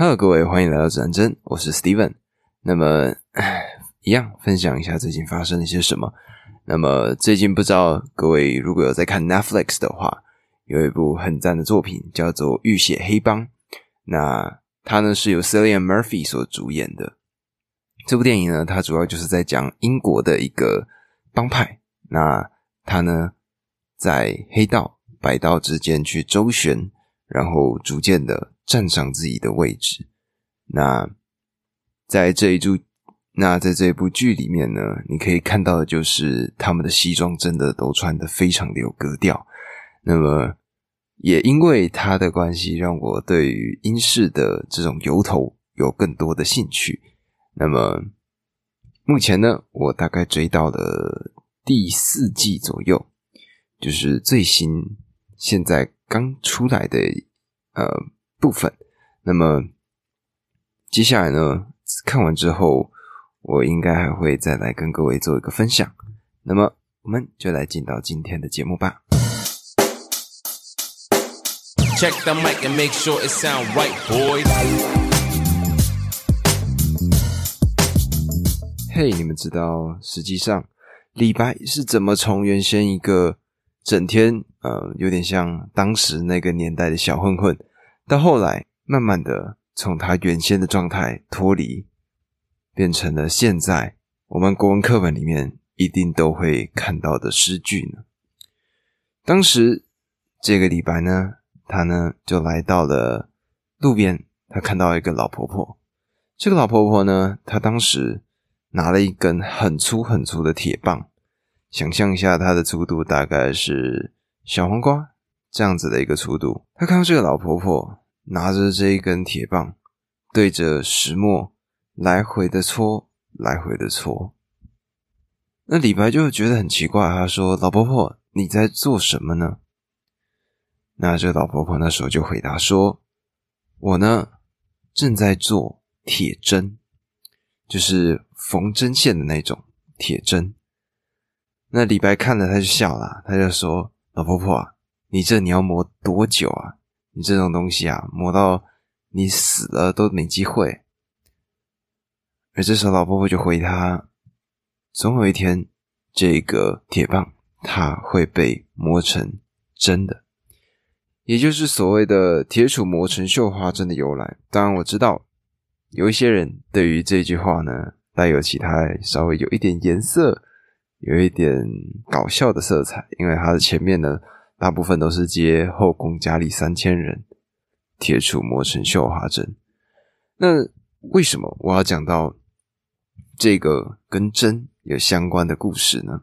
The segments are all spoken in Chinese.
Hello，各位，欢迎来到指南针，我是 Steven。那么，一样分享一下最近发生了一些什么。那么，最近不知道各位如果有在看 Netflix 的话，有一部很赞的作品叫做《浴血黑帮》。那它呢是由 Cillian Murphy 所主演的。这部电影呢，它主要就是在讲英国的一个帮派。那他呢，在黑道、白道之间去周旋，然后逐渐的站上自己的位置。那在这一部，那在这一部剧里面呢，你可以看到的就是他们的西装真的都穿的非常的有格调。那么，也因为他的关系，让我对于英式的这种油头有更多的兴趣。那么，目前呢，我大概追到了。第四季左右，就是最新现在刚出来的呃部分。那么接下来呢，看完之后，我应该还会再来跟各位做一个分享。那么我们就来进到今天的节目吧。Hey，，你们知道，实际上。李白是怎么从原先一个整天呃有点像当时那个年代的小混混，到后来慢慢的从他原先的状态脱离，变成了现在我们国文课本里面一定都会看到的诗句呢？当时这个李白呢，他呢就来到了路边，他看到一个老婆婆，这个老婆婆呢，她当时。拿了一根很粗很粗的铁棒，想象一下它的粗度大概是小黄瓜这样子的一个粗度。他看到这个老婆婆拿着这一根铁棒，对着石磨来回的搓，来回的搓。那李白就觉得很奇怪，他说：“老婆婆，你在做什么呢？”那这老婆婆那时候就回答说：“我呢，正在做铁针。”就是缝针线的那种铁针。那李白看了他就笑了，他就说：“老婆婆，你这你要磨多久啊？你这种东西啊，磨到你死了都没机会。”而这时候老婆婆就回他：“总有一天，这个铁棒它会被磨成针的，也就是所谓的‘铁杵磨成绣花针’的由来。当然我知道。”有一些人对于这句话呢，带有其他稍微有一点颜色、有一点搞笑的色彩，因为它的前面呢，大部分都是接“后宫佳丽三千人，铁杵磨成绣花针”。那为什么我要讲到这个跟针有相关的故事呢？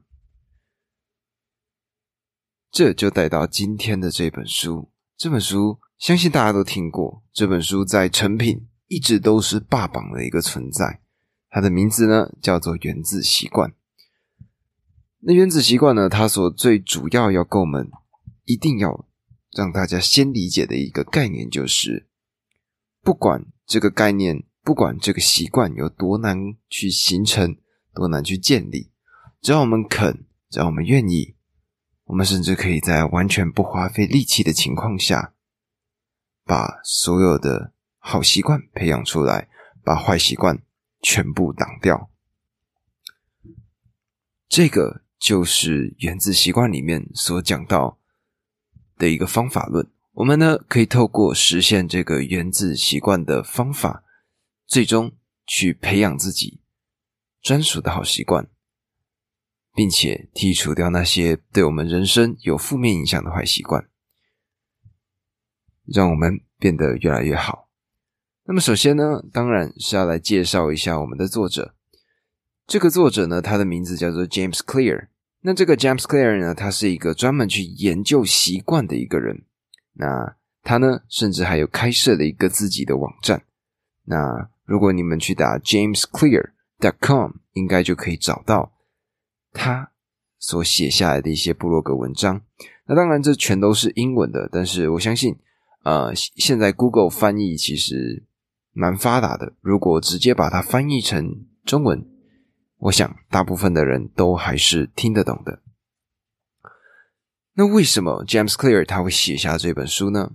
这就带到今天的这本书。这本书相信大家都听过，这本书在成品。一直都是霸榜的一个存在，它的名字呢叫做《源自习惯》。那《原子习惯》呢，它所最主要要跟我们一定要让大家先理解的一个概念，就是不管这个概念，不管这个习惯有多难去形成，多难去建立，只要我们肯，只要我们愿意，我们甚至可以在完全不花费力气的情况下，把所有的。好习惯培养出来，把坏习惯全部挡掉。这个就是原子习惯里面所讲到的一个方法论。我们呢可以透过实现这个原子习惯的方法，最终去培养自己专属的好习惯，并且剔除掉那些对我们人生有负面影响的坏习惯，让我们变得越来越好。那么首先呢，当然是要来介绍一下我们的作者。这个作者呢，他的名字叫做 James Clear。那这个 James Clear 呢，他是一个专门去研究习惯的一个人。那他呢，甚至还有开设了一个自己的网站。那如果你们去打 James Clear dot com，应该就可以找到他所写下来的一些部落格文章。那当然，这全都是英文的，但是我相信，呃，现在 Google 翻译其实。蛮发达的，如果直接把它翻译成中文，我想大部分的人都还是听得懂的。那为什么 James Clear 他会写下这本书呢？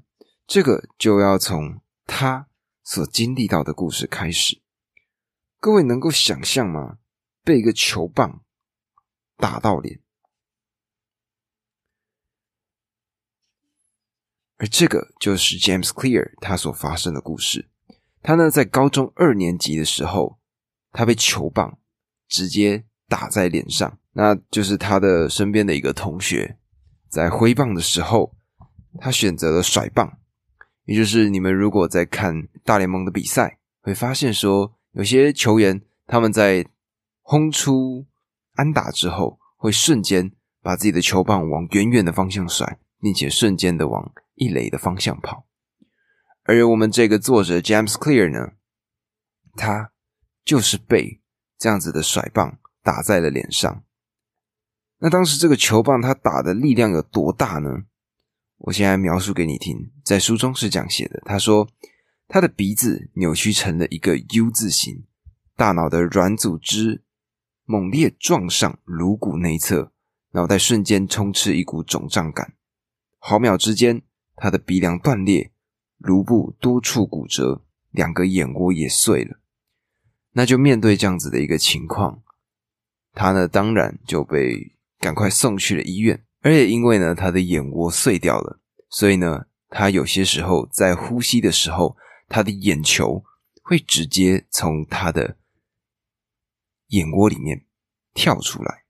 这个就要从他所经历到的故事开始。各位能够想象吗？被一个球棒打到脸，而这个就是 James Clear 他所发生的故事。他呢，在高中二年级的时候，他被球棒直接打在脸上。那就是他的身边的一个同学在挥棒的时候，他选择了甩棒。也就是你们如果在看大联盟的比赛，会发现说，有些球员他们在轰出安打之后，会瞬间把自己的球棒往远远的方向甩，并且瞬间的往一垒的方向跑。而我们这个作者 James Clear 呢，他就是被这样子的甩棒打在了脸上。那当时这个球棒它打的力量有多大呢？我现在描述给你听，在书中是这样写的：他说，他的鼻子扭曲成了一个 U 字形，大脑的软组织猛烈撞上颅骨内侧，脑袋瞬间充斥一股肿胀感，毫秒之间，他的鼻梁断裂，颅部多处骨折，两个眼窝也碎了。那就面对这样子的一个情况，他呢，当然就被。赶快送去了医院，而且因为呢，他的眼窝碎掉了，所以呢，他有些时候在呼吸的时候，他的眼球会直接从他的眼窝里面跳出来。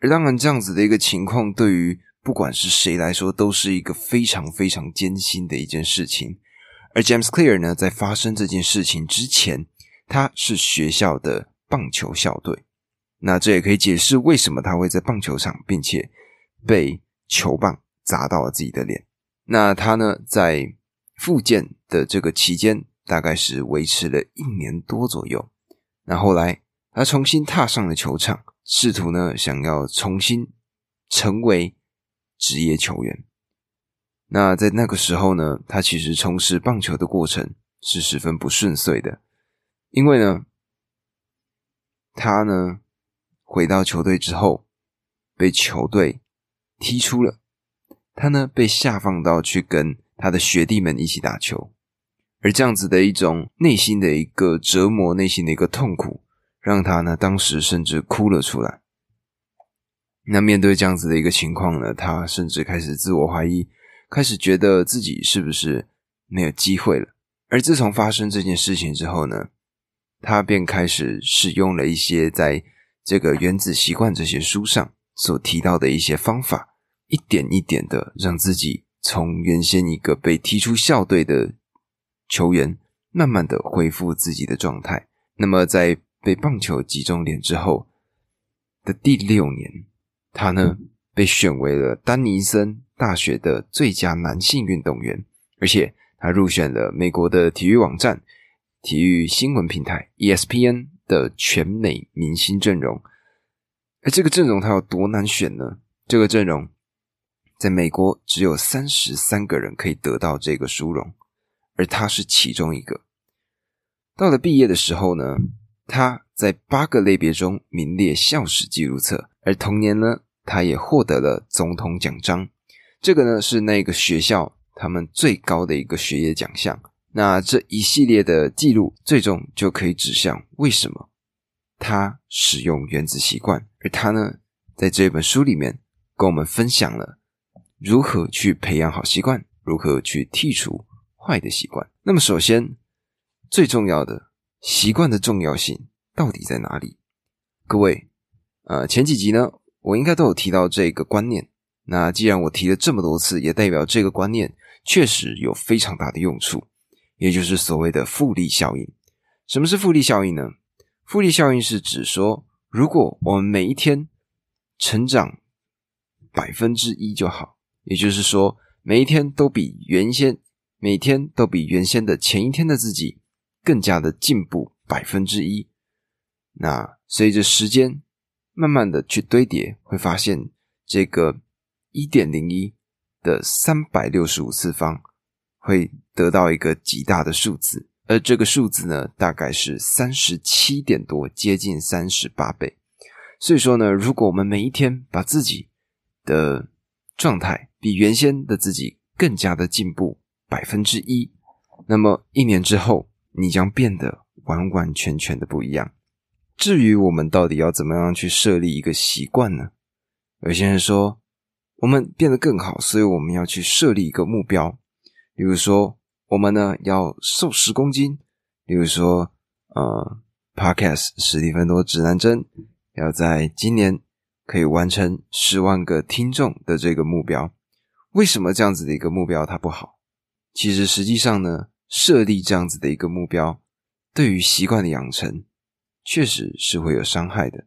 而当然，这样子的一个情况，对于不管是谁来说，都是一个非常非常艰辛的一件事情。而 James Clear 呢，在发生这件事情之前，他是学校的棒球校队。那这也可以解释为什么他会在棒球场，并且被球棒砸到了自己的脸。那他呢，在复健的这个期间，大概是维持了一年多左右。那后来他重新踏上了球场，试图呢想要重新成为职业球员。那在那个时候呢，他其实从事棒球的过程是十分不顺遂的，因为呢，他呢。回到球队之后，被球队踢出了。他呢，被下放到去跟他的学弟们一起打球，而这样子的一种内心的一个折磨，内心的一个痛苦，让他呢，当时甚至哭了出来。那面对这样子的一个情况呢，他甚至开始自我怀疑，开始觉得自己是不是没有机会了。而自从发生这件事情之后呢，他便开始使用了一些在这个原子习惯这些书上所提到的一些方法，一点一点的让自己从原先一个被踢出校队的球员，慢慢的恢复自己的状态。那么在被棒球击中脸之后的第六年，他呢被选为了丹尼森大学的最佳男性运动员，而且他入选了美国的体育网站体育新闻平台 ESPN。的全美明星阵容，而这个阵容他有多难选呢？这个阵容在美国只有三十三个人可以得到这个殊荣，而他是其中一个。到了毕业的时候呢，他在八个类别中名列校史记录册，而同年呢，他也获得了总统奖章。这个呢是那个学校他们最高的一个学业奖项。那这一系列的记录，最终就可以指向为什么他使用原子习惯，而他呢，在这本书里面跟我们分享了如何去培养好习惯，如何去剔除坏的习惯。那么，首先最重要的习惯的重要性到底在哪里？各位，呃，前几集呢，我应该都有提到这个观念。那既然我提了这么多次，也代表这个观念确实有非常大的用处。也就是所谓的复利效应。什么是复利效应呢？复利效应是指说，如果我们每一天成长百分之一就好，也就是说，每一天都比原先每天都比原先的前一天的自己更加的进步百分之一。那随着时间慢慢的去堆叠，会发现这个一点零一的三百六十五次方。会得到一个极大的数字，而这个数字呢，大概是三十七点多，接近三十八倍。所以说呢，如果我们每一天把自己的状态比原先的自己更加的进步百分之一，那么一年之后，你将变得完完全全的不一样。至于我们到底要怎么样去设立一个习惯呢？有些人说，我们变得更好，所以我们要去设立一个目标。比如说，我们呢要瘦十公斤；，比如说，呃，Podcast 史蒂芬多指南针要在今年可以完成十万个听众的这个目标。为什么这样子的一个目标它不好？其实实际上呢，设立这样子的一个目标，对于习惯的养成。确实是会有伤害的，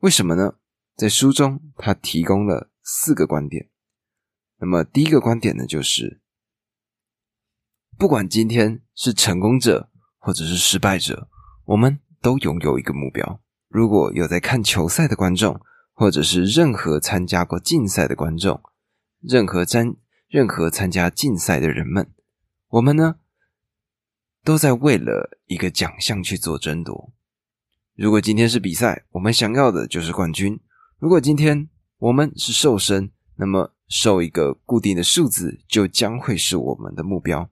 为什么呢？在书中，他提供了四个观点。那么，第一个观点呢，就是不管今天是成功者或者是失败者，我们都拥有一个目标。如果有在看球赛的观众，或者是任何参加过竞赛的观众，任何参任何参加竞赛的人们，我们呢，都在为了一个奖项去做争夺。如果今天是比赛，我们想要的就是冠军。如果今天我们是瘦身，那么瘦一个固定的数字就将会是我们的目标。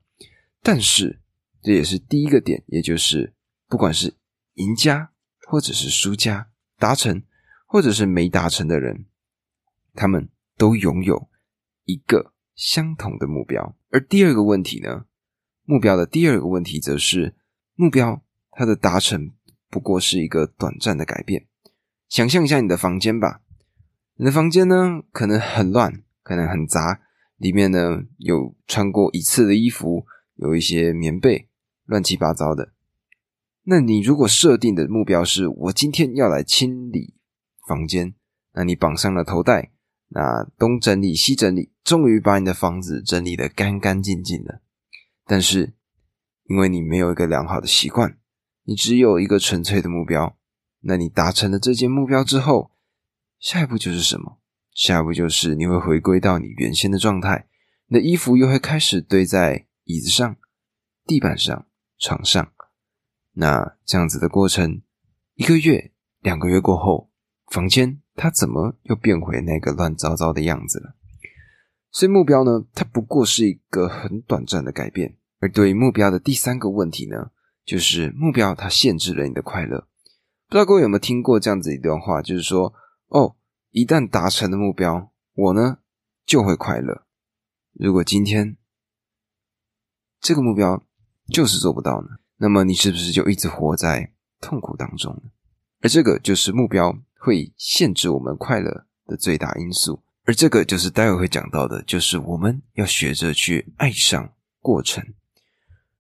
但是这也是第一个点，也就是不管是赢家或者是输家，达成或者是没达成的人，他们都拥有一个相同的目标。而第二个问题呢，目标的第二个问题则是目标它的达成。不过是一个短暂的改变。想象一下你的房间吧，你的房间呢可能很乱，可能很杂，里面呢有穿过一次的衣服，有一些棉被，乱七八糟的。那你如果设定的目标是我今天要来清理房间，那你绑上了头带，那东整理西整理，终于把你的房子整理的干干净净的。但是因为你没有一个良好的习惯。你只有一个纯粹的目标，那你达成了这件目标之后，下一步就是什么？下一步就是你会回归到你原先的状态，你的衣服又会开始堆在椅子上、地板上、床上。那这样子的过程，一个月、两个月过后，房间它怎么又变回那个乱糟糟的样子了？所以目标呢，它不过是一个很短暂的改变。而对于目标的第三个问题呢？就是目标，它限制了你的快乐。不知道各位有没有听过这样子一段话，就是说，哦，一旦达成了目标，我呢就会快乐。如果今天这个目标就是做不到呢，那么你是不是就一直活在痛苦当中呢？而这个就是目标会限制我们快乐的最大因素。而这个就是待会会讲到的，就是我们要学着去爱上过程。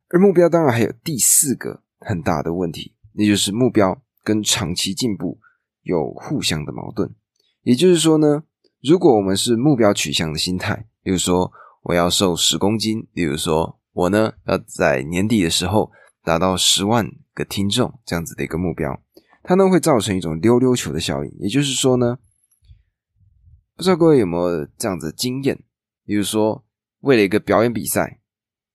而目标当然还有第四个很大的问题，那就是目标跟长期进步有互相的矛盾。也就是说呢，如果我们是目标取向的心态，比如说我要瘦十公斤，比如说我呢要在年底的时候达到十万个听众这样子的一个目标，它呢会造成一种溜溜球的效应。也就是说呢，不知道各位有没有这样子的经验，比如说为了一个表演比赛。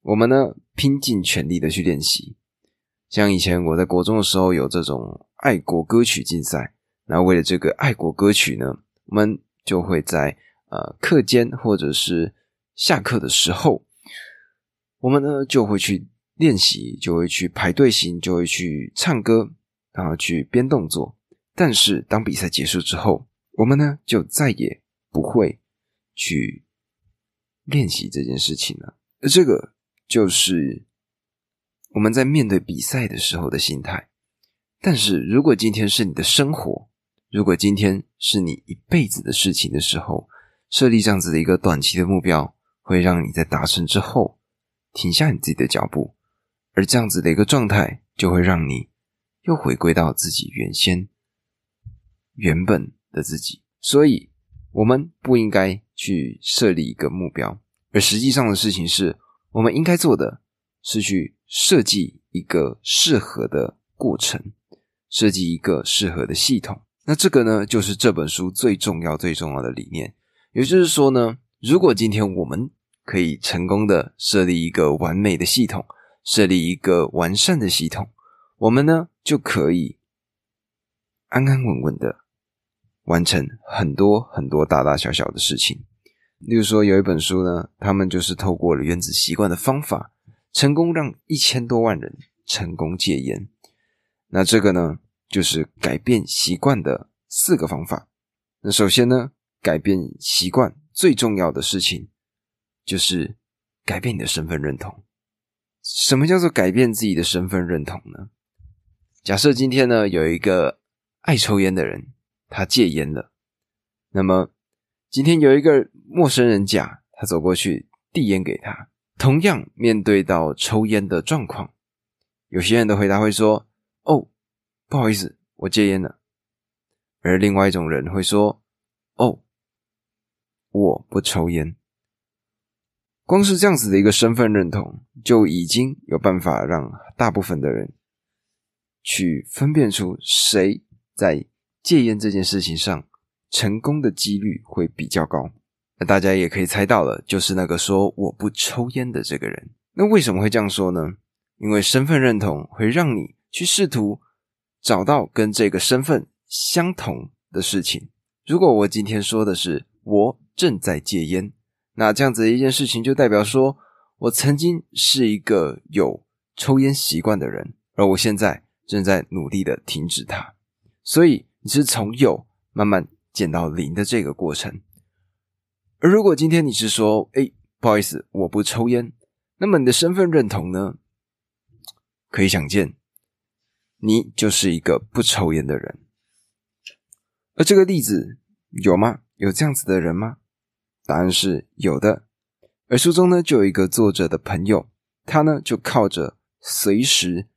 我们呢，拼尽全力的去练习。像以前我在国中的时候，有这种爱国歌曲竞赛。那为了这个爱国歌曲呢，我们就会在呃课间或者是下课的时候，我们呢就会去练习，就会去排队形，就会去唱歌，然后去编动作。但是当比赛结束之后，我们呢就再也不会去练习这件事情了。这个。就是我们在面对比赛的时候的心态。但是如果今天是你的生活，如果今天是你一辈子的事情的时候，设立这样子的一个短期的目标，会让你在达成之后停下你自己的脚步，而这样子的一个状态，就会让你又回归到自己原先原本的自己。所以，我们不应该去设立一个目标，而实际上的事情是。我们应该做的是去设计一个适合的过程，设计一个适合的系统。那这个呢，就是这本书最重要、最重要的理念。也就是说呢，如果今天我们可以成功的设立一个完美的系统，设立一个完善的系统，我们呢就可以安安稳稳的完成很多很多大大小小的事情。例如说，有一本书呢，他们就是透过了原子习惯的方法，成功让一千多万人成功戒烟。那这个呢，就是改变习惯的四个方法。那首先呢，改变习惯最重要的事情就是改变你的身份认同。什么叫做改变自己的身份认同呢？假设今天呢，有一个爱抽烟的人，他戒烟了。那么今天有一个陌生人甲，他走过去递烟给他。同样面对到抽烟的状况，有些人的回答会说：“哦，不好意思，我戒烟了。”而另外一种人会说：“哦，我不抽烟。”光是这样子的一个身份认同，就已经有办法让大部分的人去分辨出谁在戒烟这件事情上成功的几率会比较高。那大家也可以猜到了，就是那个说我不抽烟的这个人。那为什么会这样说呢？因为身份认同会让你去试图找到跟这个身份相同的事情。如果我今天说的是我正在戒烟。那这样子的一件事情，就代表说我曾经是一个有抽烟习惯的人，而我现在正在努力的停止它。所以你是从有慢慢减到零的这个过程。而如果今天你是说，哎，不好意思，我不抽烟，那么你的身份认同呢？可以想见，你就是一个不抽烟的人。而这个例子有吗？有这样子的人吗？答案是有的，而书中呢就有一个作者的朋友，他呢就靠着随时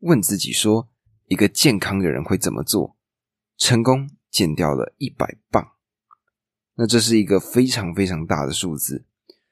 问自己说，一个健康的人会怎么做，成功减掉了一百磅。那这是一个非常非常大的数字，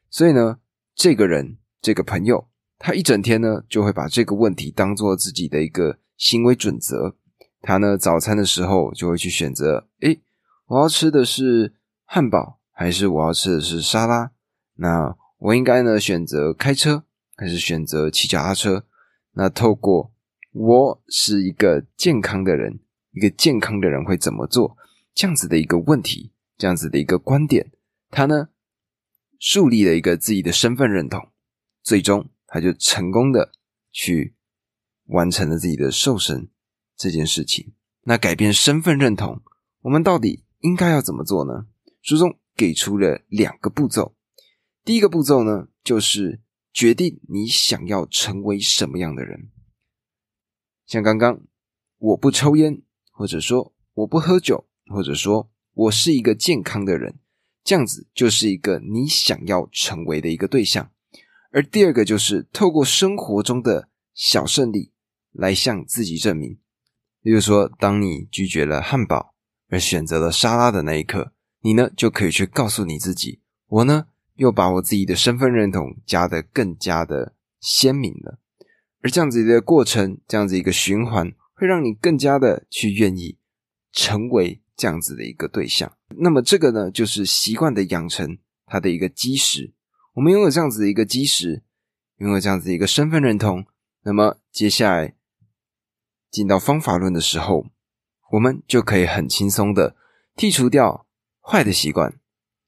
所以呢，这个人这个朋友，他一整天呢就会把这个问题当做自己的一个行为准则。他呢早餐的时候就会去选择，诶，我要吃的是汉堡。还是我要吃的是沙拉，那我应该呢选择开车，还是选择骑脚踏车？那透过我是一个健康的人，一个健康的人会怎么做？这样子的一个问题，这样子的一个观点，他呢树立了一个自己的身份认同，最终他就成功的去完成了自己的瘦身这件事情。那改变身份认同，我们到底应该要怎么做呢？书中。给出了两个步骤，第一个步骤呢，就是决定你想要成为什么样的人。像刚刚，我不抽烟，或者说我不喝酒，或者说我是一个健康的人，这样子就是一个你想要成为的一个对象。而第二个就是透过生活中的小胜利来向自己证明。例如说，当你拒绝了汉堡而选择了沙拉的那一刻。你呢就可以去告诉你自己，我呢又把我自己的身份认同加得更加的鲜明了，而这样子的过程，这样子一个循环，会让你更加的去愿意成为这样子的一个对象。那么这个呢，就是习惯的养成它的一个基石。我们拥有这样子的一个基石，拥有这样子一个身份认同，那么接下来进到方法论的时候，我们就可以很轻松的剔除掉。坏的习惯，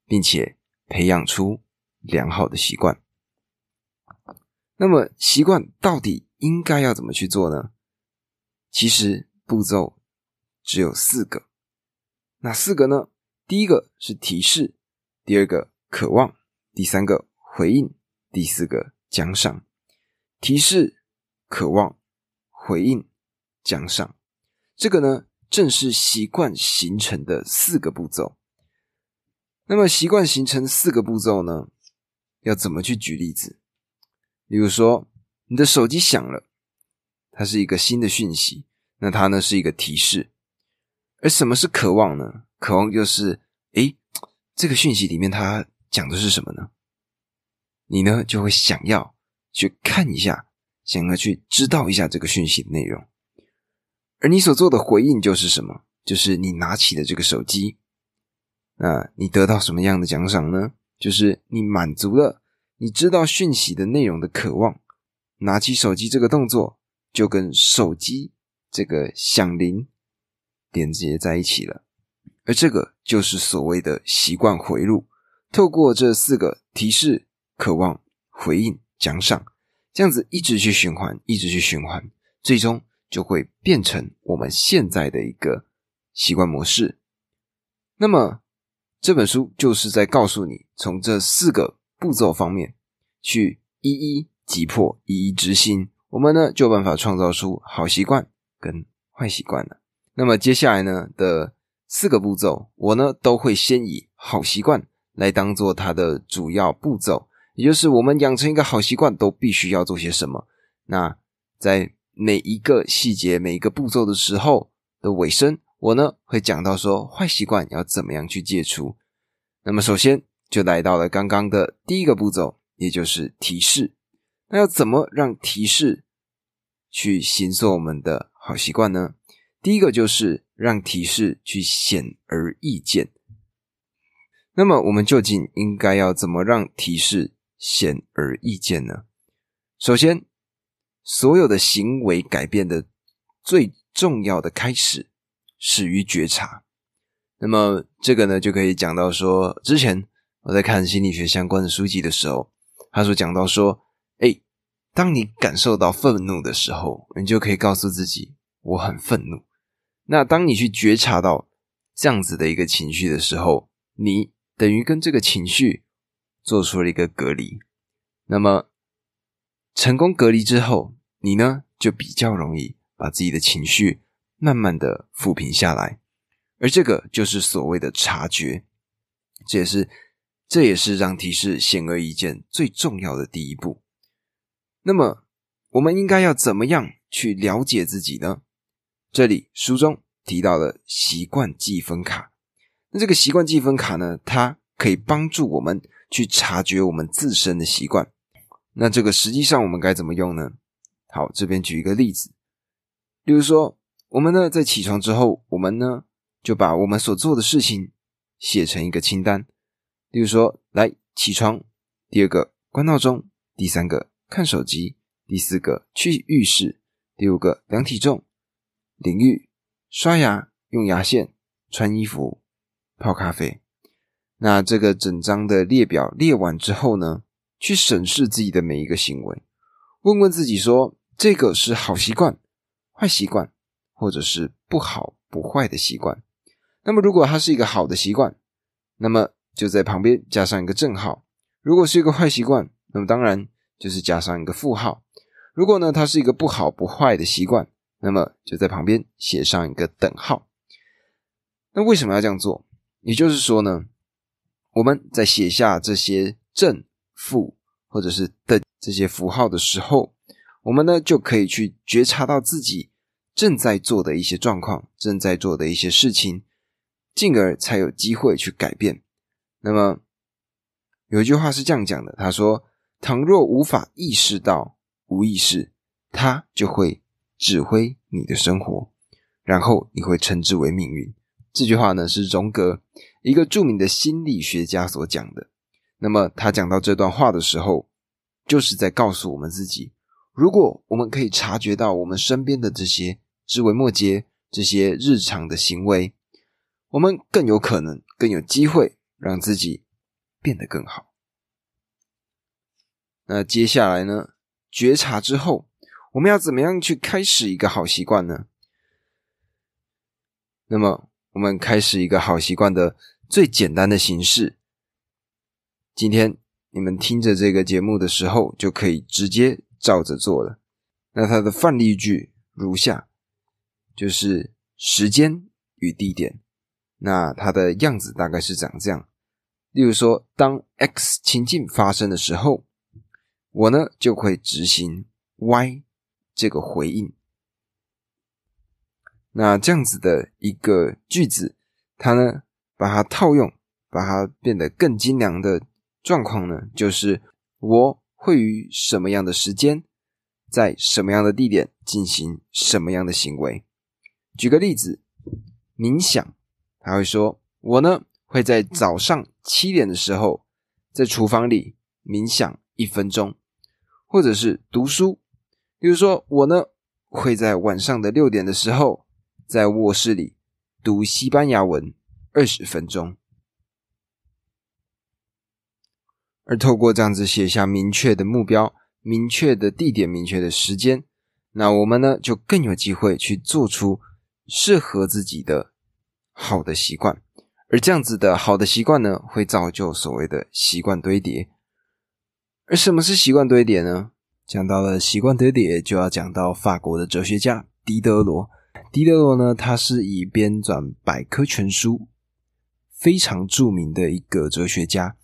并且培养出良好的习惯。那么，习惯到底应该要怎么去做呢？其实步骤只有四个。哪四个呢？第一个是提示，第二个渴望，第三个回应，第四个奖赏。提示、渴望、回应、奖赏，这个呢，正是习惯形成的四个步骤。那么习惯形成四个步骤呢？要怎么去举例子？比如说，你的手机响了，它是一个新的讯息，那它呢是一个提示。而什么是渴望呢？渴望就是，诶，这个讯息里面它讲的是什么呢？你呢就会想要去看一下，想要去知道一下这个讯息的内容。而你所做的回应就是什么？就是你拿起的这个手机。那你得到什么样的奖赏呢？就是你满足了你知道讯息的内容的渴望，拿起手机这个动作就跟手机这个响铃连接在一起了，而这个就是所谓的习惯回路。透过这四个提示、渴望、回应、奖赏这样子一直去循环，一直去循环，最终就会变成我们现在的一个习惯模式。那么这本书就是在告诉你，从这四个步骤方面去一一击破、一一执行，我们呢就有办法创造出好习惯跟坏习惯了。那么接下来呢的四个步骤，我呢都会先以好习惯来当做它的主要步骤，也就是我们养成一个好习惯都必须要做些什么。那在每一个细节、每一个步骤的时候的尾声。我呢会讲到说坏习惯要怎么样去戒除。那么首先就来到了刚刚的第一个步骤，也就是提示。那要怎么让提示去形塑我们的好习惯呢？第一个就是让提示去显而易见。那么我们究竟应该要怎么让提示显而易见呢？首先，所有的行为改变的最重要的开始。始于觉察，那么这个呢，就可以讲到说，之前我在看心理学相关的书籍的时候，他说讲到说，哎，当你感受到愤怒的时候，你就可以告诉自己，我很愤怒。那当你去觉察到这样子的一个情绪的时候，你等于跟这个情绪做出了一个隔离。那么成功隔离之后，你呢就比较容易把自己的情绪。慢慢的抚平下来，而这个就是所谓的察觉，这也是这也是让提示显而易见最重要的第一步。那么，我们应该要怎么样去了解自己呢？这里书中提到了习惯记分卡，那这个习惯记分卡呢，它可以帮助我们去察觉我们自身的习惯。那这个实际上我们该怎么用呢？好，这边举一个例子，例如说。我们呢，在起床之后，我们呢就把我们所做的事情写成一个清单。例如说，来起床，第二个关闹钟，第三个看手机，第四个去浴室，第五个量体重、淋浴、刷牙、用牙线、穿衣服、泡咖啡。那这个整张的列表列完之后呢，去审视自己的每一个行为，问问自己说：这个是好习惯、坏习惯？或者是不好不坏的习惯，那么如果它是一个好的习惯，那么就在旁边加上一个正号；如果是一个坏习惯，那么当然就是加上一个负号。如果呢它是一个不好不坏的习惯，那么就在旁边写上一个等号。那为什么要这样做？也就是说呢，我们在写下这些正负或者是等这些符号的时候，我们呢就可以去觉察到自己。正在做的一些状况，正在做的一些事情，进而才有机会去改变。那么有一句话是这样讲的：他说，倘若无法意识到无意识，它就会指挥你的生活，然后你会称之为命运。这句话呢是荣格一个著名的心理学家所讲的。那么他讲到这段话的时候，就是在告诉我们自己：如果我们可以察觉到我们身边的这些。枝微末节这些日常的行为，我们更有可能、更有机会让自己变得更好。那接下来呢？觉察之后，我们要怎么样去开始一个好习惯呢？那么，我们开始一个好习惯的最简单的形式，今天你们听着这个节目的时候，就可以直接照着做了。那它的范例句如下。就是时间与地点，那它的样子大概是长这样。例如说，当 X 情境发生的时候，我呢就会执行 Y 这个回应。那这样子的一个句子，它呢把它套用，把它变得更精良的状况呢，就是我会于什么样的时间，在什么样的地点进行什么样的行为。举个例子，冥想，他会说：“我呢会在早上七点的时候在厨房里冥想一分钟，或者是读书。比如说，我呢会在晚上的六点的时候在卧室里读西班牙文二十分钟。而透过这样子写下明确的目标，明确的地点、明确的时间，那我们呢就更有机会去做出适合自己的好的习惯。而这样子的好的习惯呢，会造就所谓的习惯堆叠。而什么是习惯堆叠呢？讲到了习惯堆叠，就要讲到法国的哲学家狄德罗。狄德罗呢，他是以编纂百科全书非常著名的一个哲学家。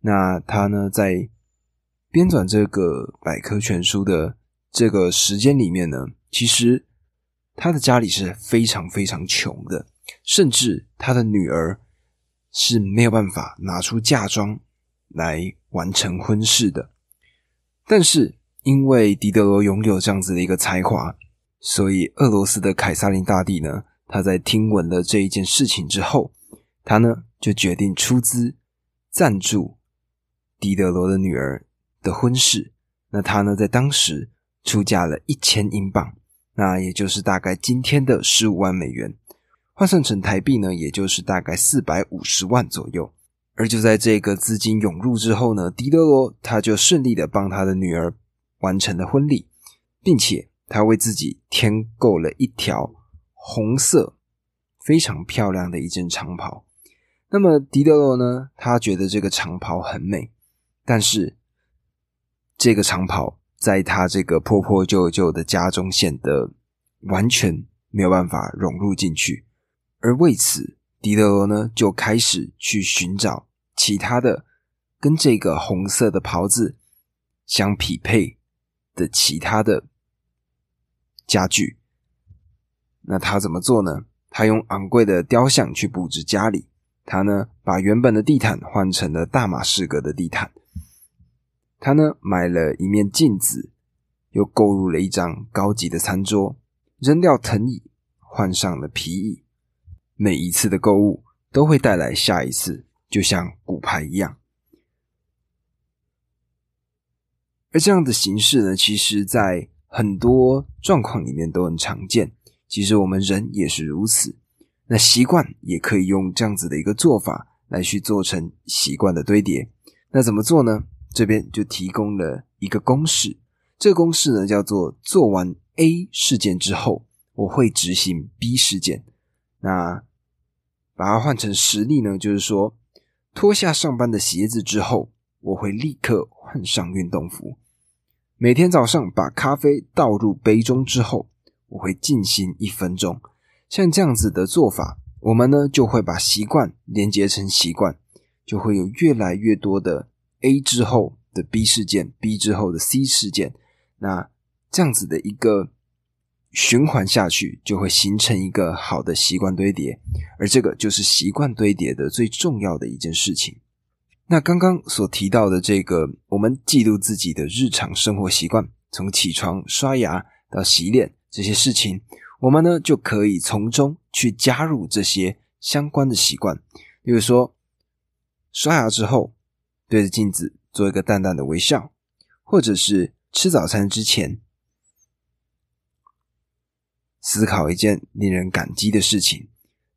那他呢，在编纂这个百科全书的这个时间里面呢，其实他的家里是非常非常穷的，甚至他的女儿。是没有办法拿出嫁妆来完成婚事的，但是因为狄德罗拥有这样子的一个才华，所以俄罗斯的凯撒琳大帝呢，他在听闻了这一件事情之后，他呢就决定出资赞助狄德罗的女儿的婚事。那他呢在当时出价了一千英镑，那也就是大概今天的十五万美元。换算成台币呢，也就是大概四百五十万左右。而就在这个资金涌入之后呢，狄德罗他就顺利的帮他的女儿完成了婚礼，并且他为自己添购了一条红色非常漂亮的一件长袍。那么狄德罗呢，他觉得这个长袍很美，但是这个长袍在他这个破破旧旧的家中显得完全没有办法融入进去。而为此，狄德罗呢就开始去寻找其他的跟这个红色的袍子相匹配的其他的家具。那他怎么做呢？他用昂贵的雕像去布置家里。他呢把原本的地毯换成了大马士革的地毯。他呢买了一面镜子，又购入了一张高级的餐桌，扔掉藤椅，换上了皮椅。每一次的购物都会带来下一次，就像骨牌一样。而这样的形式呢，其实在很多状况里面都很常见。其实我们人也是如此。那习惯也可以用这样子的一个做法来去做成习惯的堆叠。那怎么做呢？这边就提供了一个公式。这个公式呢，叫做做完 A 事件之后，我会执行 B 事件。那把它换成实例呢，就是说，脱下上班的鞋子之后，我会立刻换上运动服。每天早上把咖啡倒入杯中之后，我会静心一分钟。像这样子的做法，我们呢就会把习惯连接成习惯，就会有越来越多的 A 之后的 B 事件，B 之后的 C 事件。那这样子的一个。循环下去，就会形成一个好的习惯堆叠，而这个就是习惯堆叠的最重要的一件事情。那刚刚所提到的这个，我们记录自己的日常生活习惯，从起床、刷牙到洗脸这些事情，我们呢就可以从中去加入这些相关的习惯，比如说刷牙之后对着镜子做一个淡淡的微笑，或者是吃早餐之前。思考一件令人感激的事情，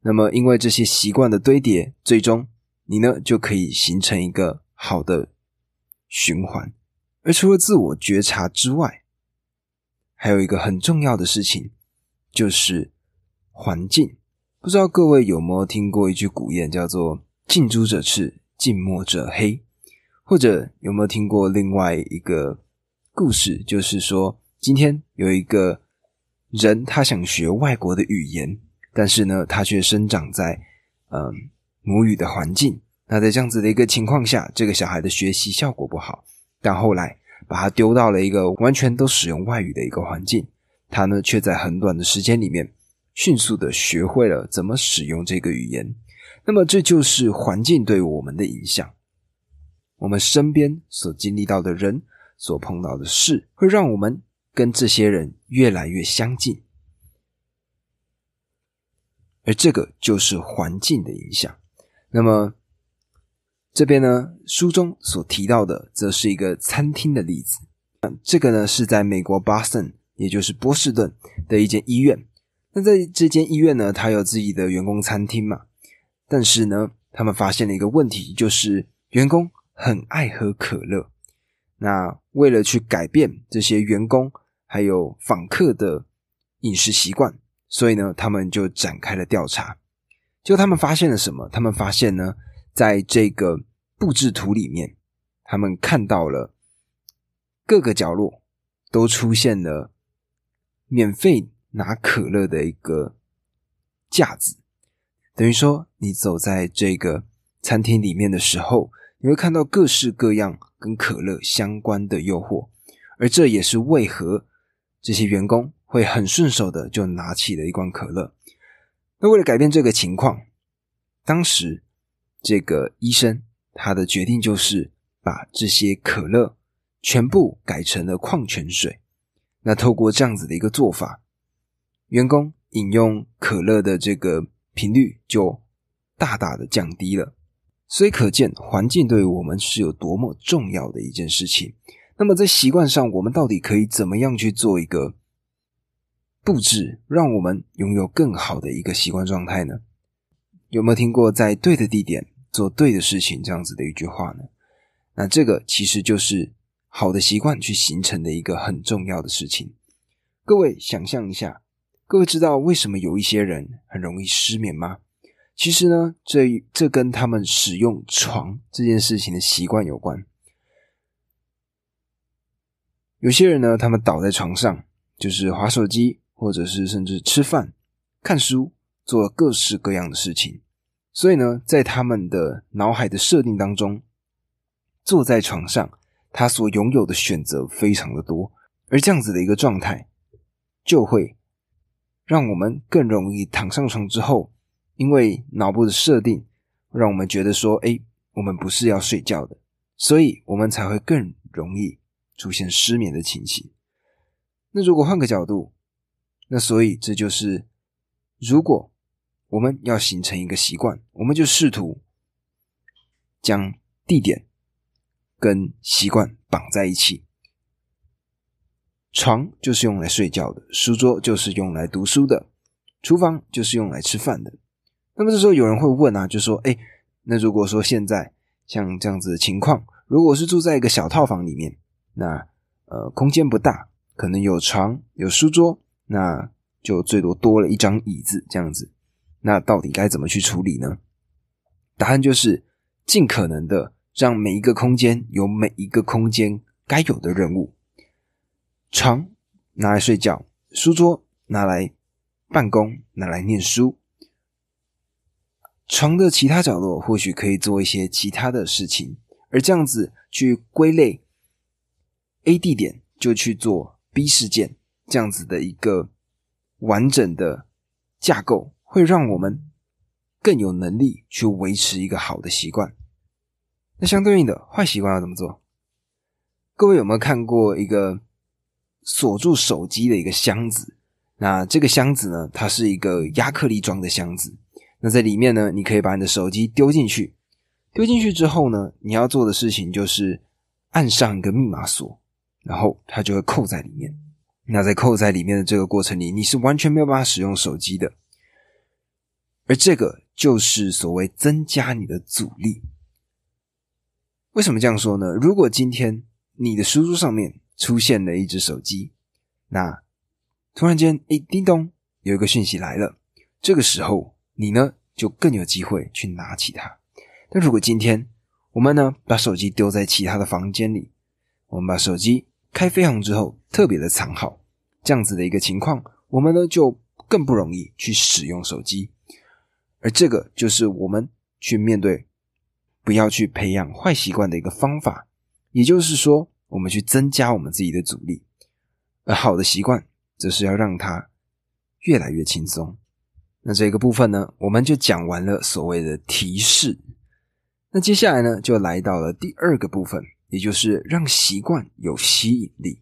那么因为这些习惯的堆叠，最终你呢就可以形成一个好的循环。而除了自我觉察之外，还有一个很重要的事情，就是环境。不知道各位有没有听过一句古谚，叫做“近朱者赤，近墨者黑”，或者有没有听过另外一个故事，就是说今天有一个。人他想学外国的语言，但是呢，他却生长在嗯母语的环境。那在这样子的一个情况下，这个小孩的学习效果不好。但后来把他丢到了一个完全都使用外语的一个环境，他呢却在很短的时间里面迅速的学会了怎么使用这个语言。那么这就是环境对我们的影响。我们身边所经历到的人，所碰到的事，会让我们。跟这些人越来越相近，而这个就是环境的影响。那么这边呢，书中所提到的，则是一个餐厅的例子。这个呢是在美国 Boston，也就是波士顿的一间医院。那在这间医院呢，它有自己的员工餐厅嘛？但是呢，他们发现了一个问题，就是员工很爱喝可乐。那为了去改变这些员工还有访客的饮食习惯，所以呢，他们就展开了调查。就他们发现了什么？他们发现呢，在这个布置图里面，他们看到了各个角落都出现了免费拿可乐的一个架子，等于说你走在这个餐厅里面的时候，你会看到各式各样跟可乐相关的诱惑，而这也是为何这些员工会很顺手的就拿起了一罐可乐。那为了改变这个情况，当时这个医生他的决定就是把这些可乐全部改成了矿泉水。那透过这样子的一个做法，员工饮用可乐的这个频率就大大的降低了。所以可见环境对于我们是有多么重要的一件事情。那么在习惯上，我们到底可以怎么样去做一个？布置让我们拥有更好的一个习惯状态呢？有没有听过在对的地点做对的事情这样子的一句话呢？那这个其实就是好的习惯去形成的一个很重要的事情。各位想象一下，各位知道为什么有一些人很容易失眠吗？其实呢，这这跟他们使用床这件事情的习惯有关。有些人呢，他们倒在床上就是划手机。或者是甚至吃饭、看书、做各式各样的事情，所以呢，在他们的脑海的设定当中，坐在床上，他所拥有的选择非常的多，而这样子的一个状态，就会让我们更容易躺上床之后，因为脑部的设定，让我们觉得说，哎，我们不是要睡觉的，所以我们才会更容易出现失眠的情形。那如果换个角度，那所以这就是，如果我们要形成一个习惯，我们就试图将地点跟习惯绑在一起。床就是用来睡觉的，书桌就是用来读书的，厨房就是用来吃饭的。那么这时候有人会问啊，就说：“哎，那如果说现在像这样子的情况，如果是住在一个小套房里面，那呃空间不大，可能有床有书桌。”那就最多多了一张椅子这样子，那到底该怎么去处理呢？答案就是尽可能的让每一个空间有每一个空间该有的任务。床拿来睡觉，书桌拿来办公，拿来念书。床的其他角落或许可以做一些其他的事情，而这样子去归类 A 地点，就去做 B 事件。这样子的一个完整的架构，会让我们更有能力去维持一个好的习惯。那相对应的坏习惯要怎么做？各位有没有看过一个锁住手机的一个箱子？那这个箱子呢，它是一个亚克力装的箱子。那在里面呢，你可以把你的手机丢进去。丢进去之后呢，你要做的事情就是按上一个密码锁，然后它就会扣在里面。那在扣在里面的这个过程里，你是完全没有办法使用手机的，而这个就是所谓增加你的阻力。为什么这样说呢？如果今天你的书桌上面出现了一只手机，那突然间，哎，叮咚，有一个讯息来了，这个时候你呢就更有机会去拿起它。但如果今天我们呢把手机丢在其他的房间里，我们把手机开飞行之后，特别的藏好。这样子的一个情况，我们呢就更不容易去使用手机，而这个就是我们去面对不要去培养坏习惯的一个方法。也就是说，我们去增加我们自己的阻力，而好的习惯则是要让它越来越轻松。那这个部分呢，我们就讲完了所谓的提示。那接下来呢，就来到了第二个部分，也就是让习惯有吸引力。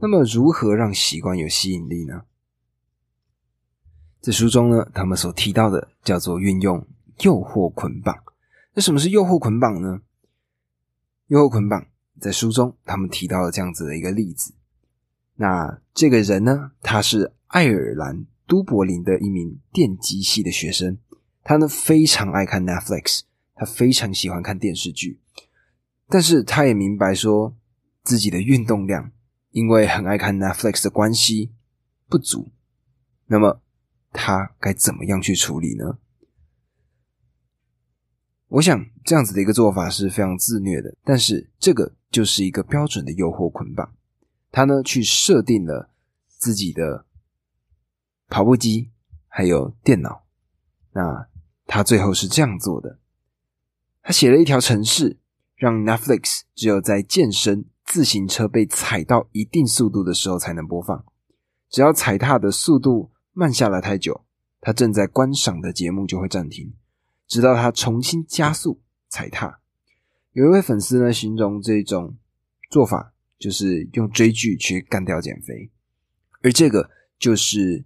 那么，如何让习惯有吸引力呢？在书中呢，他们所提到的叫做运用诱惑捆绑。那什么是诱惑捆绑呢？诱惑捆绑在书中他们提到了这样子的一个例子。那这个人呢，他是爱尔兰都柏林的一名电机系的学生，他呢非常爱看 Netflix，他非常喜欢看电视剧，但是他也明白说自己的运动量因为很爱看 Netflix 的关系不足，那么他该怎么样去处理呢？我想这样子的一个做法是非常自虐的，但是这个就是一个标准的诱惑捆绑。他呢去设定了自己的跑步机，还有电脑。那他最后是这样做的：他写了一条程式，让 Netflix 只有在健身、自行车被踩到一定速度的时候才能播放。只要踩踏的速度慢下来太久，他正在观赏的节目就会暂停。直到他重新加速踩踏，有一位粉丝呢形容这种做法就是用追剧去干掉减肥，而这个就是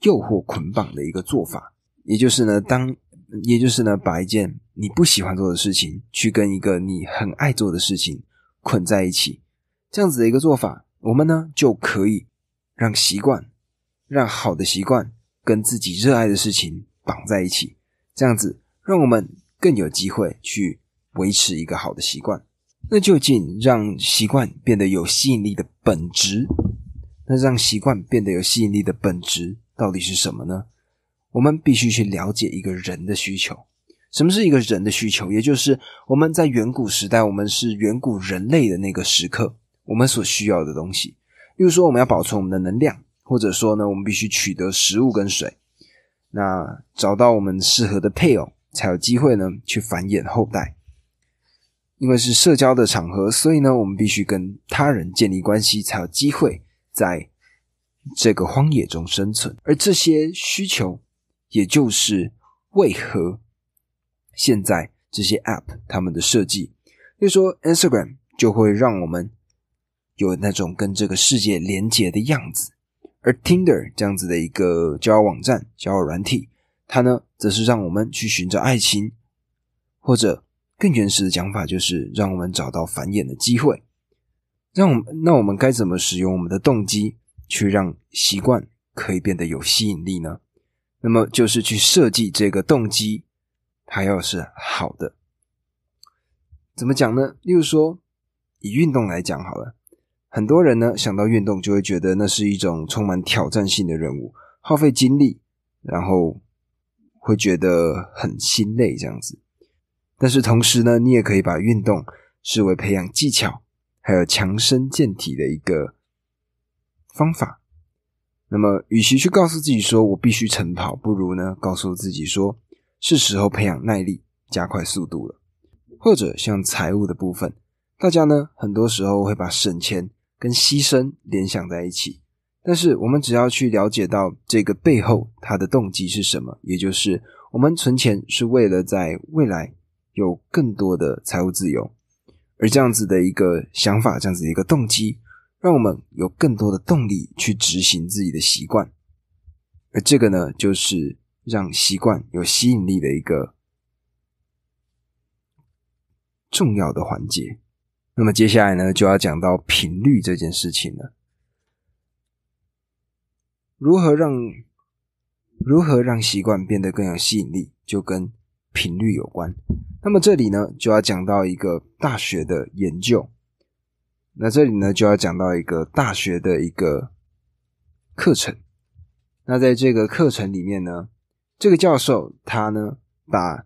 诱惑捆绑的一个做法，也就是呢，当也就是呢，把一件你不喜欢做的事情去跟一个你很爱做的事情捆在一起，这样子的一个做法，我们呢就可以让习惯，让好的习惯跟自己热爱的事情绑在一起。这样子，让我们更有机会去维持一个好的习惯。那究竟让习惯变得有吸引力的本质，那让习惯变得有吸引力的本质到底是什么呢？我们必须去了解一个人的需求。什么是一个人的需求？也就是我们在远古时代，我们是远古人类的那个时刻，我们所需要的东西。例如说，我们要保存我们的能量，或者说呢，我们必须取得食物跟水。那找到我们适合的配偶，才有机会呢去繁衍后代。因为是社交的场合，所以呢，我们必须跟他人建立关系，才有机会在这个荒野中生存。而这些需求，也就是为何现在这些 App 他们的设计，就说 Instagram 就会让我们有那种跟这个世界连接的样子。而 Tinder 这样子的一个交友网站、交友软体，它呢，则是让我们去寻找爱情，或者更原始的讲法，就是让我们找到繁衍的机会。让我们那我们该怎么使用我们的动机，去让习惯可以变得有吸引力呢？那么就是去设计这个动机，它要是好的。怎么讲呢？例如说，以运动来讲好了。很多人呢想到运动，就会觉得那是一种充满挑战性的任务，耗费精力，然后会觉得很心累这样子。但是同时呢，你也可以把运动视为培养技巧，还有强身健体的一个方法。那么，与其去告诉自己说我必须晨跑，不如呢告诉自己说是时候培养耐力，加快速度了。或者像财务的部分，大家呢很多时候会把省钱。跟牺牲联想在一起，但是我们只要去了解到这个背后它的动机是什么，也就是我们存钱是为了在未来有更多的财务自由，而这样子的一个想法，这样子的一个动机，让我们有更多的动力去执行自己的习惯，而这个呢，就是让习惯有吸引力的一个重要的环节。那么接下来呢，就要讲到频率这件事情了。如何让如何让习惯变得更有吸引力，就跟频率有关。那么这里呢，就要讲到一个大学的研究。那这里呢，就要讲到一个大学的一个课程。那在这个课程里面呢，这个教授他呢，把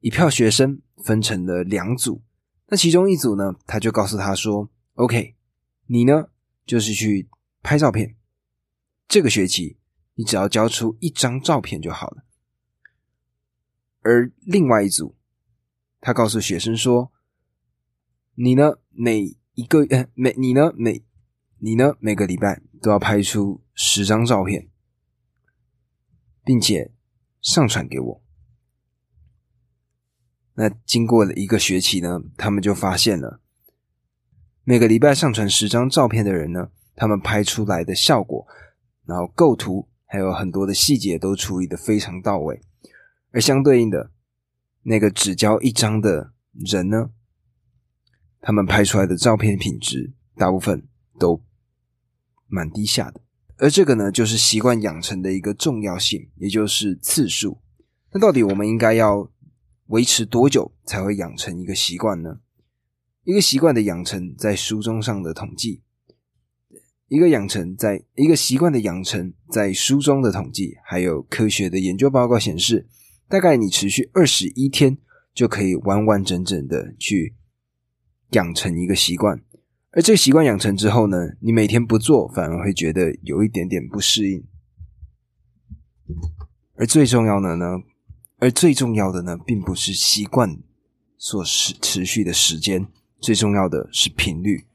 一票学生分成了两组。那其中一组呢，他就告诉他说：“OK，你呢就是去拍照片，这个学期你只要交出一张照片就好了。”而另外一组，他告诉学生说：“你呢每一个呃每你呢每你呢每个礼拜都要拍出十张照片，并且上传给我。”那经过了一个学期呢，他们就发现了，每个礼拜上传十张照片的人呢，他们拍出来的效果，然后构图还有很多的细节都处理的非常到位，而相对应的，那个只交一张的人呢，他们拍出来的照片品质大部分都蛮低下的，而这个呢，就是习惯养成的一个重要性，也就是次数。那到底我们应该要？维持多久才会养成一个习惯呢？一个习惯的养成，在书中上的统计，一个养成在一个习惯的养成，在书中的统计，还有科学的研究报告显示，大概你持续二十一天就可以完完整整的去养成一个习惯。而这个习惯养成之后呢，你每天不做，反而会觉得有一点点不适应。而最重要的呢，而最重要的呢，并不是习惯所持持续的时间。最重要的是频率，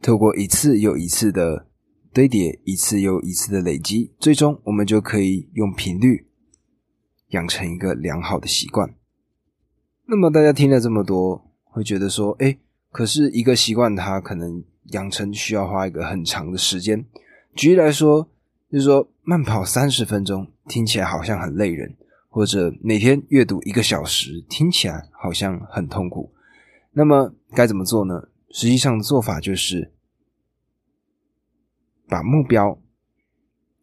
透过一次又一次的堆叠，一次又一次的累积，最终我们就可以用频率养成一个良好的习惯。那么大家听了这么多，会觉得说，哎，可是一个习惯它可能养成需要花一个很长的时间。举例来说，就是说慢跑三十分钟听起来好像很累人，或者每天阅读一个小时听起来好像很痛苦。那么该怎么做呢？实际上做法就是把目标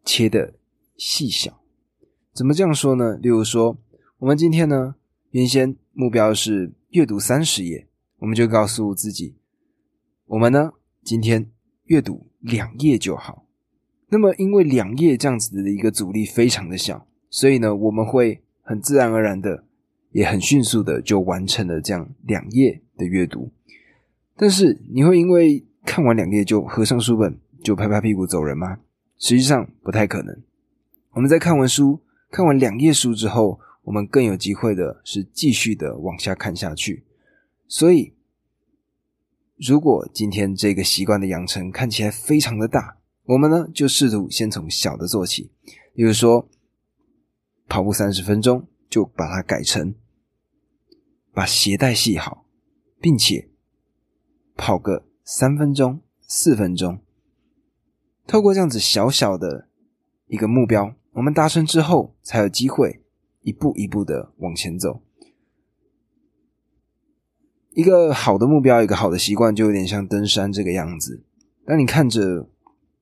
切的细小。怎么这样说呢？例如说，我们今天呢，原先目标是阅读三十页，我们就告诉自己，我们呢今天阅读两页就好。那么因为两页这样子的一个阻力非常的小，所以呢，我们会很自然而然的，也很迅速的就完成了这样两页。的阅读，但是你会因为看完两页就合上书本就拍拍屁股走人吗？实际上不太可能。我们在看完书、看完两页书之后，我们更有机会的是继续的往下看下去。所以，如果今天这个习惯的养成看起来非常的大，我们呢就试图先从小的做起，比如说跑步三十分钟，就把它改成把鞋带系好。并且跑个三分钟、四分钟，透过这样子小小的一个目标，我们达成之后，才有机会一步一步的往前走。一个好的目标，一个好的习惯，就有点像登山这个样子。当你看着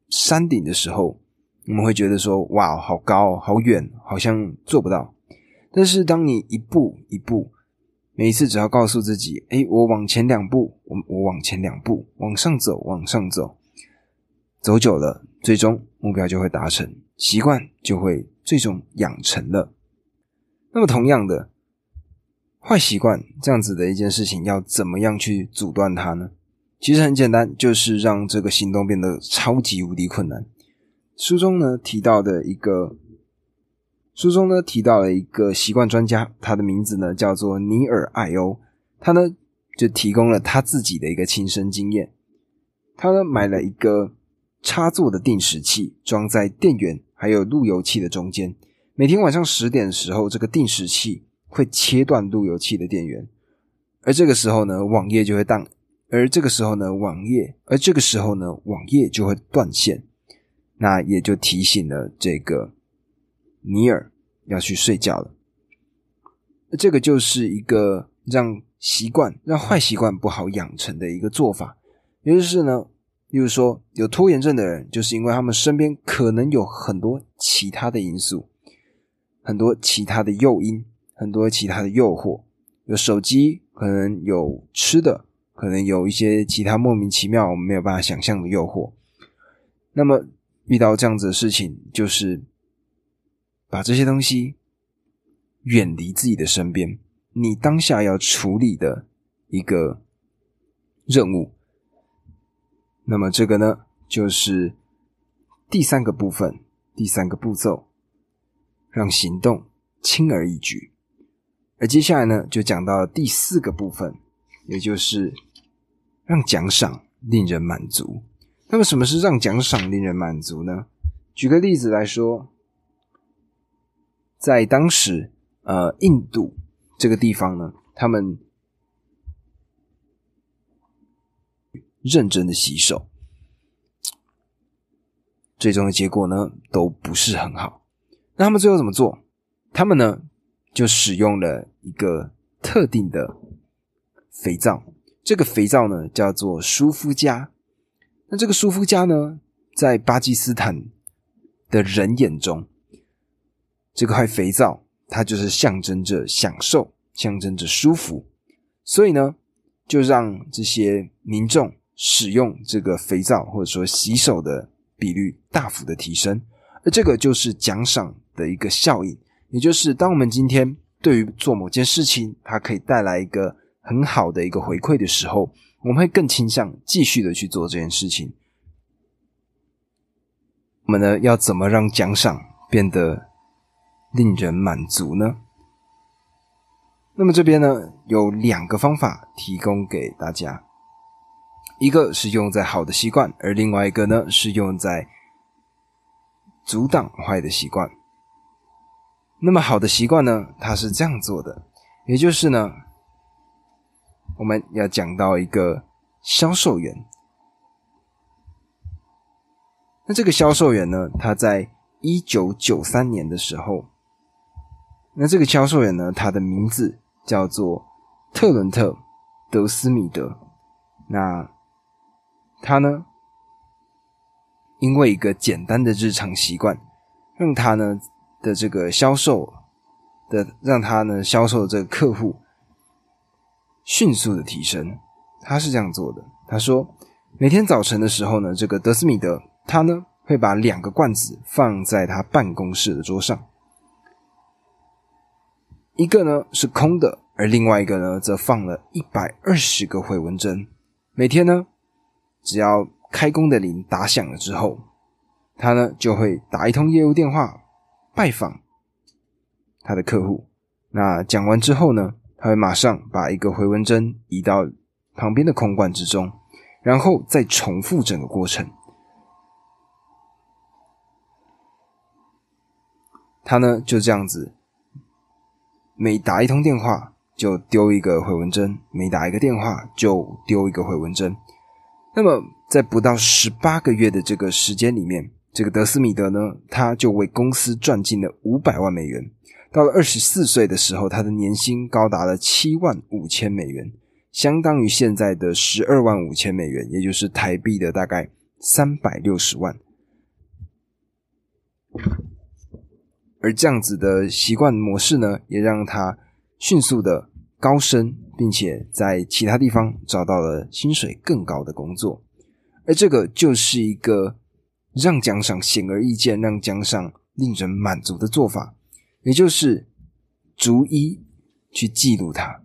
山顶的时候，我们会觉得说：“哇，好高，好远，好像做不到。”但是当你一步一步，每一次只要告诉自己：“哎，我往前两步，我我往前两步，往上走，往上走。”走久了，最终目标就会达成，习惯就会最终养成了。那么，同样的，坏习惯这样子的一件事情，要怎么样去阻断它呢？其实很简单，就是让这个行动变得超级无敌困难。书中呢提到的一个。书中呢提到了一个习惯专家，他的名字呢叫做尼尔艾欧，他呢就提供了他自己的一个亲身经验。他呢买了一个插座的定时器，装在电源还有路由器的中间。每天晚上十点的时候，这个定时器会切断路由器的电源，而这个时候呢，网页就会宕，而这个时候呢，网页，而这个时候呢，网页就会断线。那也就提醒了这个。尼尔要去睡觉了，这个就是一个让习惯、让坏习惯不好养成的一个做法。也就是呢，例如说有拖延症的人，就是因为他们身边可能有很多其他的因素，很多其他的诱因，很多其他的诱惑，有手机，可能有吃的，可能有一些其他莫名其妙我们没有办法想象的诱惑。那么遇到这样子的事情，就是。把这些东西远离自己的身边，你当下要处理的一个任务。那么这个呢，就是第三个部分，第三个步骤，让行动轻而易举。而接下来呢，就讲到第四个部分，也就是让奖赏令人满足。那么什么是让奖赏令人满足呢？举个例子来说。在当时，呃，印度这个地方呢，他们认真的洗手，最终的结果呢都不是很好。那他们最后怎么做？他们呢就使用了一个特定的肥皂，这个肥皂呢叫做舒肤佳。那这个舒肤佳呢，在巴基斯坦的人眼中。这块肥皂，它就是象征着享受，象征着舒服，所以呢，就让这些民众使用这个肥皂或者说洗手的比率大幅的提升，而这个就是奖赏的一个效应，也就是当我们今天对于做某件事情，它可以带来一个很好的一个回馈的时候，我们会更倾向继续的去做这件事情。我们呢，要怎么让奖赏变得令人满足呢？那么这边呢，有两个方法提供给大家，一个是用在好的习惯，而另外一个呢是用在阻挡坏的习惯。那么好的习惯呢，它是这样做的，也就是呢，我们要讲到一个销售员。那这个销售员呢，他在一九九三年的时候，那这个销售员呢，他的名字叫做特伦特·德斯米德。那他呢，因为一个简单的日常习惯，让他呢的这个销售的，让他呢销售的这个客户迅速的提升。他是这样做的，他说，每天早晨的时候呢，这个德斯米德。他呢会把两个罐子放在他办公室的桌上，一个呢是空的，而另外一个呢则放了一百二十个回纹针。每天呢，只要开工的铃打响了之后，他呢就会打一通业务电话拜访他的客户。那讲完之后呢，他会马上把一个回纹针移到旁边的空罐之中，然后再重复整个过程。他呢就这样子，每打一通电话就丢一个回纹针，每打一个电话就丢一个回纹针。那么在不到十八个月的这个时间里面，这个德斯米德呢，他就为公司赚进了五百万美元。到了二十四岁的时候，他的年薪高达了七万五千美元，相当于现在的十二万五千美元，也就是台币的大概三百六十万。而这样子的习惯模式呢，也让他迅速的高升，并且在其他地方找到了薪水更高的工作。而这个就是一个让奖赏显而易见、让奖赏令人满足的做法，也就是逐一去记录它，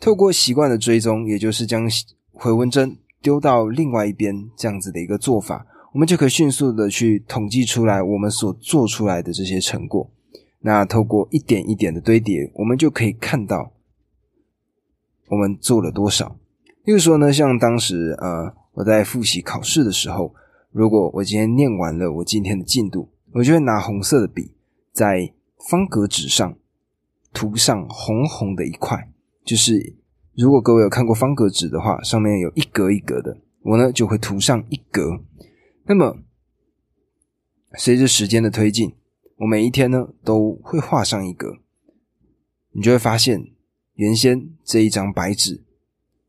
透过习惯的追踪，也就是将回纹针丢到另外一边这样子的一个做法。我们就可以迅速的去统计出来我们所做出来的这些成果。那透过一点一点的堆叠，我们就可以看到我们做了多少。例如说呢，像当时呃我在复习考试的时候，如果我今天念完了我今天的进度，我就会拿红色的笔在方格纸上涂上红红的一块。就是如果各位有看过方格纸的话，上面有一格一格的，我呢就会涂上一格。那么，随着时间的推进，我每一天呢都会画上一格，你就会发现，原先这一张白纸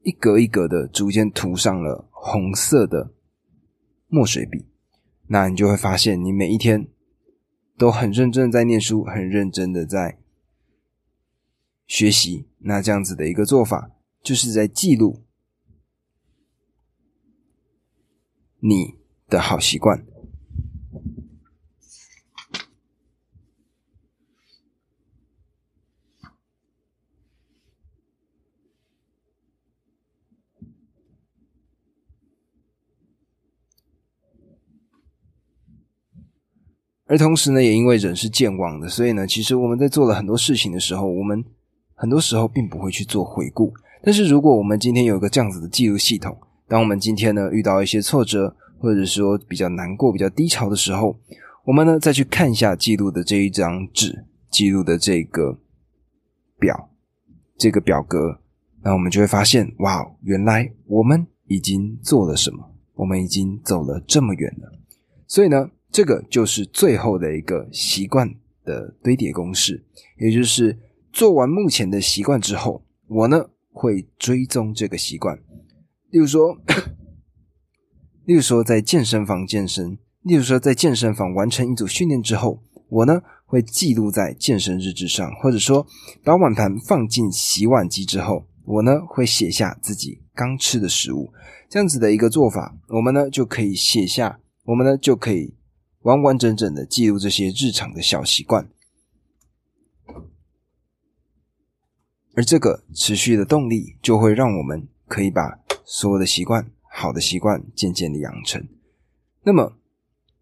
一格一格的逐渐涂上了红色的墨水笔，那你就会发现，你每一天都很认真的在念书，很认真的在学习。那这样子的一个做法，就是在记录你。的好习惯，而同时呢，也因为人是健忘的，所以呢，其实我们在做了很多事情的时候，我们很多时候并不会去做回顾。但是如果我们今天有一个这样子的记录系统，当我们今天呢遇到一些挫折，或者说比较难过、比较低潮的时候，我们呢再去看一下记录的这一张纸，记录的这个表，这个表格，那我们就会发现，哇，原来我们已经做了什么，我们已经走了这么远了。所以呢，这个就是最后的一个习惯的堆叠公式，也就是做完目前的习惯之后，我呢会追踪这个习惯，例如说。例如说，在健身房健身；例如说，在健身房完成一组训练之后，我呢会记录在健身日志上，或者说把碗盘放进洗碗机之后，我呢会写下自己刚吃的食物。这样子的一个做法，我们呢就可以写下，我们呢就可以完完整整的记录这些日常的小习惯。而这个持续的动力，就会让我们可以把所有的习惯、好的习惯渐渐的养成。那么，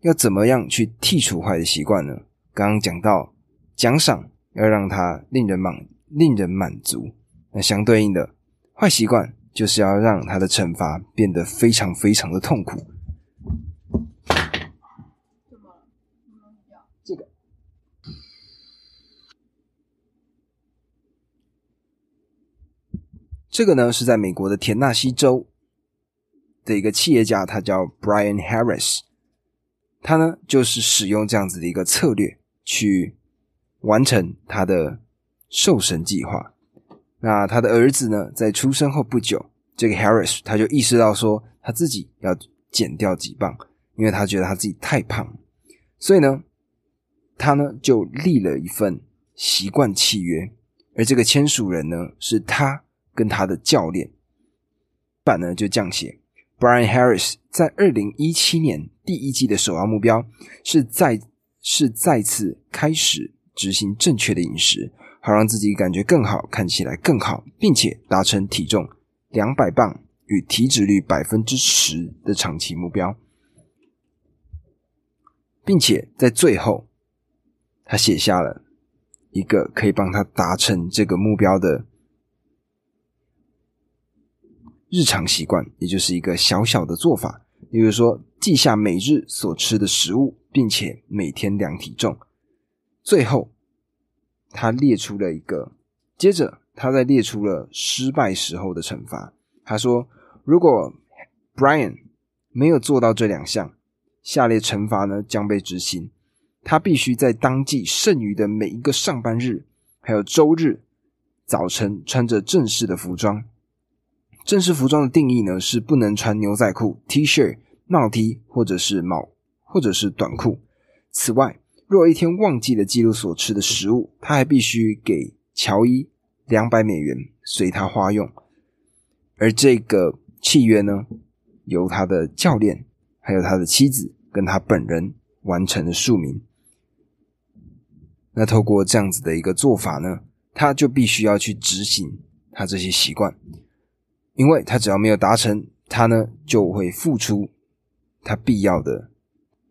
要怎么样去剔除坏的习惯呢？刚刚讲到奖赏要让它令人满、令人满足，那相对应的坏习惯就是要让它的惩罚变得非常非常的痛苦。这个呢是在美国的田纳西州的一个企业家，他叫 Brian Harris，他呢就是使用这样子的一个策略去完成他的瘦身计划。那他的儿子呢在出生后不久，这个 Harris 他就意识到说他自己要减掉几磅，因为他觉得他自己太胖，所以呢他呢就立了一份习惯契约，而这个签署人呢是他。跟他的教练版呢就这样写：Brian Harris 在二零一七年第一季的首要目标是再是再次开始执行正确的饮食，好让自己感觉更好，看起来更好，并且达成体重两百磅与体脂率百分之十的长期目标，并且在最后他写下了一个可以帮他达成这个目标的。日常习惯，也就是一个小小的做法，比如说记下每日所吃的食物，并且每天量体重。最后，他列出了一个，接着他再列出了失败时候的惩罚。他说，如果 Brian 没有做到这两项，下列惩罚呢将被执行。他必须在当季剩余的每一个上班日，还有周日早晨穿着正式的服装。正式服装的定义呢，是不能穿牛仔裤、T 恤、帽 T 或者是帽或者是短裤。此外，若一天忘记了记录所吃的食物，他还必须给乔伊两百美元随他花用。而这个契约呢，由他的教练、还有他的妻子跟他本人完成了署名。那透过这样子的一个做法呢，他就必须要去执行他这些习惯。因为他只要没有达成，他呢就会付出他必要的，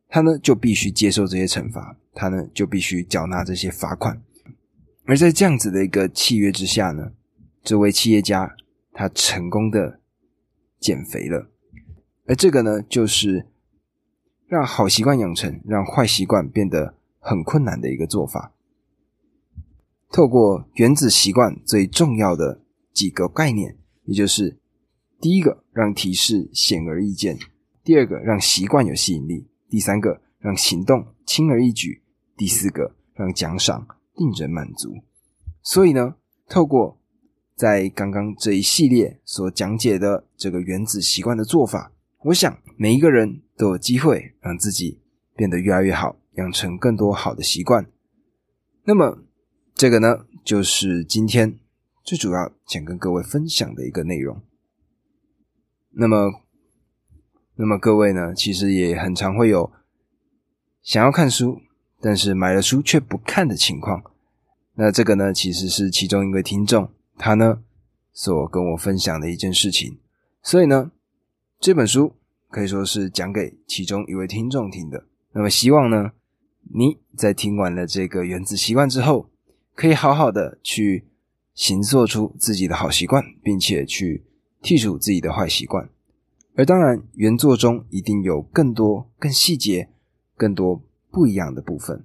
他呢就必须接受这些惩罚，他呢就必须缴纳这些罚款。而在这样子的一个契约之下呢，这位企业家他成功的减肥了。而这个呢，就是让好习惯养成，让坏习惯变得很困难的一个做法。透过原子习惯最重要的几个概念。也就是第一个，让提示显而易见；第二个，让习惯有吸引力；第三个，让行动轻而易举；第四个，让奖赏令人满足。所以呢，透过在刚刚这一系列所讲解的这个原子习惯的做法，我想每一个人都有机会让自己变得越来越好，养成更多好的习惯。那么，这个呢，就是今天。最主要想跟各位分享的一个内容。那么，那么各位呢，其实也很常会有想要看书，但是买了书却不看的情况。那这个呢，其实是其中一位听众他呢所跟我分享的一件事情。所以呢，这本书可以说是讲给其中一位听众听的。那么，希望呢你在听完了这个原子习惯之后，可以好好的去。行做出自己的好习惯，并且去剔除自己的坏习惯。而当然，原作中一定有更多、更细节、更多不一样的部分，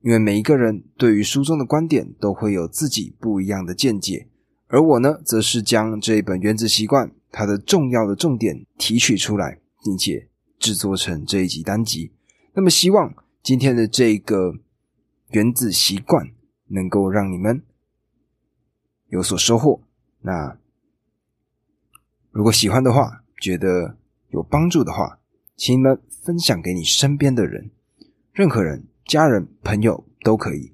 因为每一个人对于书中的观点都会有自己不一样的见解。而我呢，则是将这一本《原子习惯》它的重要的重点提取出来，并且制作成这一集单集。那么，希望今天的这个《原子习惯》能够让你们。有所收获。那如果喜欢的话，觉得有帮助的话，请你们分享给你身边的人。任何人家人、朋友都可以。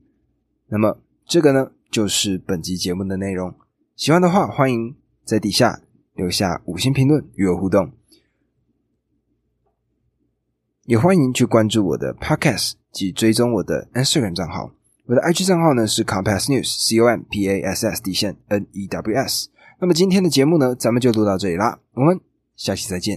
那么这个呢，就是本集节目的内容。喜欢的话，欢迎在底下留下五星评论与我互动，也欢迎去关注我的 Podcast 及追踪我的 Instagram 账号。我的 IG 账号呢是 Compass News，C O M P A S S 底线 N E W S。那么今天的节目呢，咱们就录到这里啦，我们下期再见。